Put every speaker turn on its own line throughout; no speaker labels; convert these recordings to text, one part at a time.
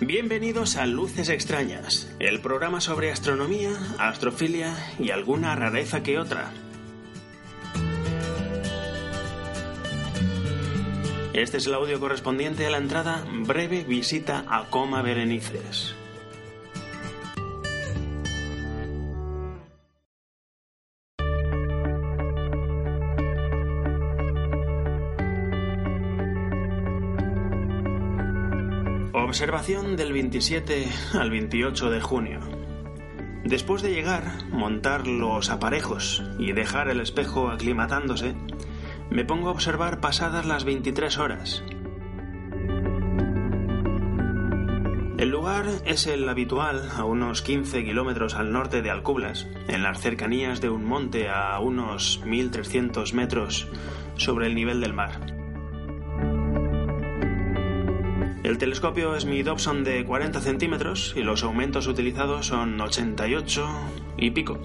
Bienvenidos a Luces Extrañas, el programa sobre astronomía, astrofilia y alguna rareza que otra. Este es el audio correspondiente a la entrada Breve visita a Coma Berenices. Observación del 27 al 28 de junio. Después de llegar, montar los aparejos y dejar el espejo aclimatándose, me pongo a observar pasadas las 23 horas. El lugar es el habitual, a unos 15 kilómetros al norte de Alcublas, en las cercanías de un monte a unos 1300 metros sobre el nivel del mar. El telescopio es mi Dobson de 40 centímetros y los aumentos utilizados son 88 y pico,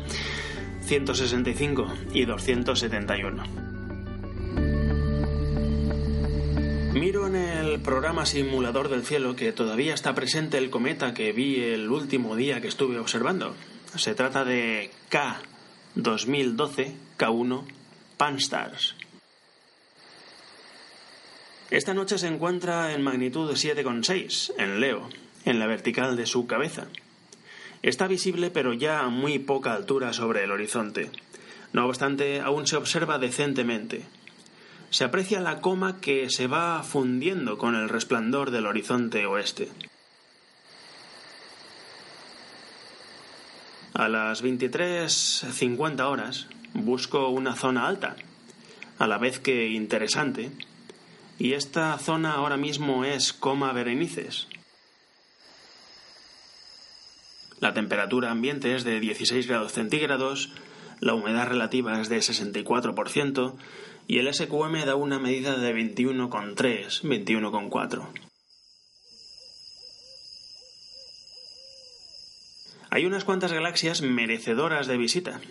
165 y 271. Miro en el programa simulador del cielo que todavía está presente el cometa que vi el último día que estuve observando. Se trata de K 2012 K1 Panstars. Esta noche se encuentra en magnitud 7,6, en Leo, en la vertical de su cabeza. Está visible pero ya a muy poca altura sobre el horizonte. No obstante, aún se observa decentemente. Se aprecia la coma que se va fundiendo con el resplandor del horizonte oeste. A las 23.50 horas busco una zona alta, a la vez que interesante, y esta zona ahora mismo es Coma Berenices. La temperatura ambiente es de 16 grados centígrados, la humedad relativa es de 64% y el SQM da una medida de 21,3, 21,4. Hay unas cuantas galaxias merecedoras de visita.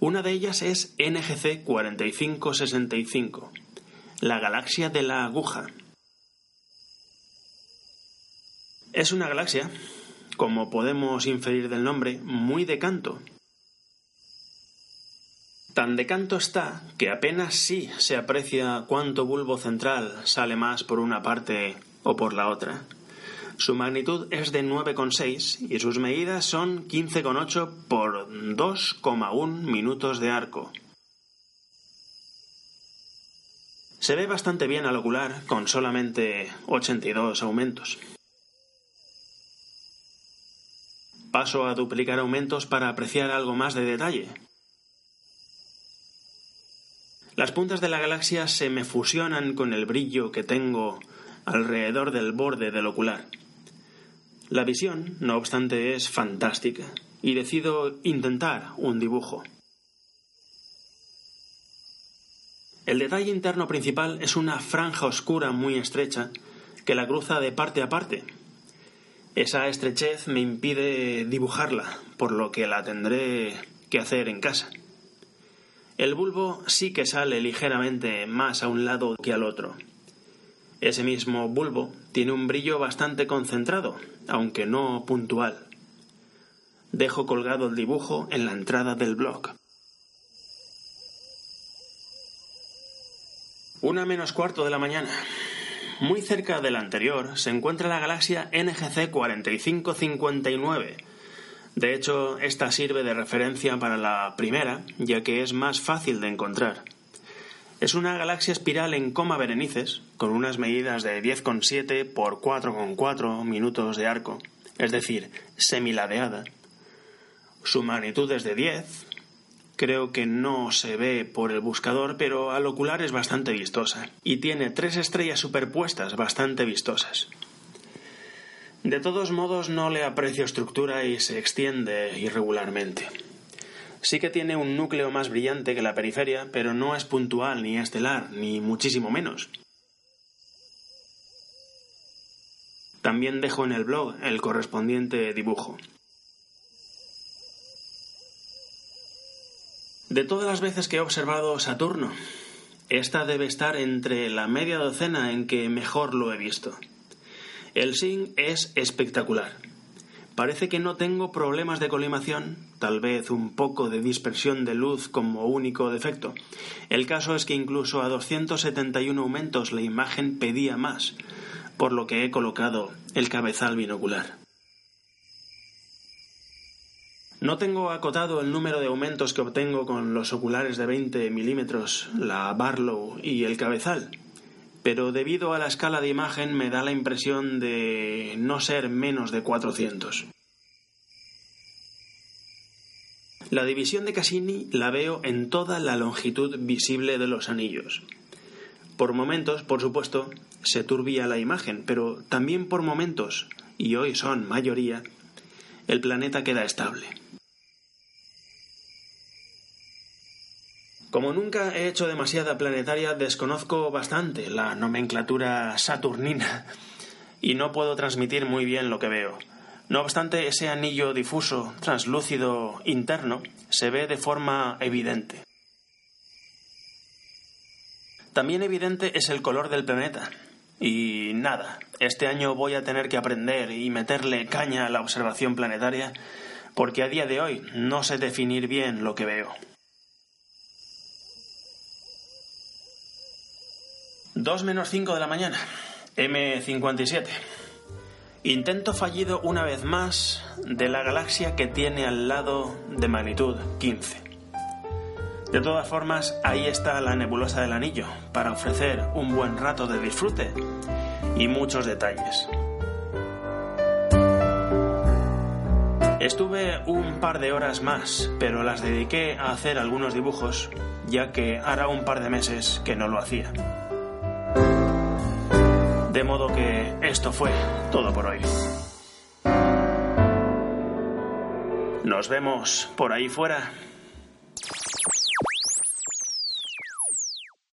Una de ellas es NGC 4565 la galaxia de la aguja. Es una galaxia, como podemos inferir del nombre, muy de canto. Tan de canto está que apenas sí se aprecia cuánto bulbo central sale más por una parte o por la otra. Su magnitud es de 9,6 y sus medidas son 15,8 por 2,1 minutos de arco. Se ve bastante bien al ocular con solamente 82 aumentos. Paso a duplicar aumentos para apreciar algo más de detalle. Las puntas de la galaxia se me fusionan con el brillo que tengo alrededor del borde del ocular. La visión, no obstante, es fantástica y decido intentar un dibujo. El detalle interno principal es una franja oscura muy estrecha que la cruza de parte a parte. Esa estrechez me impide dibujarla, por lo que la tendré que hacer en casa. El bulbo sí que sale ligeramente más a un lado que al otro. Ese mismo bulbo tiene un brillo bastante concentrado, aunque no puntual. Dejo colgado el dibujo en la entrada del blog. Una menos cuarto de la mañana. Muy cerca de la anterior se encuentra la galaxia NGC 4559. De hecho, esta sirve de referencia para la primera, ya que es más fácil de encontrar. Es una galaxia espiral en coma Berenices, con unas medidas de 10,7 por 4,4 minutos de arco, es decir, semiladeada. Su magnitud es de 10, creo que no se ve por el buscador, pero al ocular es bastante vistosa. Y tiene tres estrellas superpuestas bastante vistosas. De todos modos no le aprecio estructura y se extiende irregularmente. Sí que tiene un núcleo más brillante que la periferia, pero no es puntual ni estelar, ni muchísimo menos. También dejo en el blog el correspondiente dibujo. De todas las veces que he observado Saturno, esta debe estar entre la media docena en que mejor lo he visto. El SIN es espectacular. Parece que no tengo problemas de colimación, tal vez un poco de dispersión de luz como único defecto. El caso es que incluso a 271 aumentos la imagen pedía más, por lo que he colocado el cabezal binocular. No tengo acotado el número de aumentos que obtengo con los oculares de 20 milímetros, la Barlow y el cabezal, pero debido a la escala de imagen me da la impresión de no ser menos de 400. La división de Cassini la veo en toda la longitud visible de los anillos. Por momentos, por supuesto, se turbia la imagen, pero también por momentos, y hoy son mayoría, el planeta queda estable. Como nunca he hecho demasiada planetaria, desconozco bastante la nomenclatura saturnina y no puedo transmitir muy bien lo que veo. No obstante, ese anillo difuso, translúcido, interno, se ve de forma evidente. También evidente es el color del planeta. Y nada, este año voy a tener que aprender y meterle caña a la observación planetaria porque a día de hoy no sé definir bien lo que veo. 2 menos 5 de la mañana, M57. Intento fallido una vez más de la galaxia que tiene al lado de magnitud 15. De todas formas, ahí está la nebulosa del anillo, para ofrecer un buen rato de disfrute y muchos detalles. Estuve un par de horas más, pero las dediqué a hacer algunos dibujos, ya que hará un par de meses que no lo hacía. De modo que esto fue todo por hoy. Nos vemos por ahí fuera.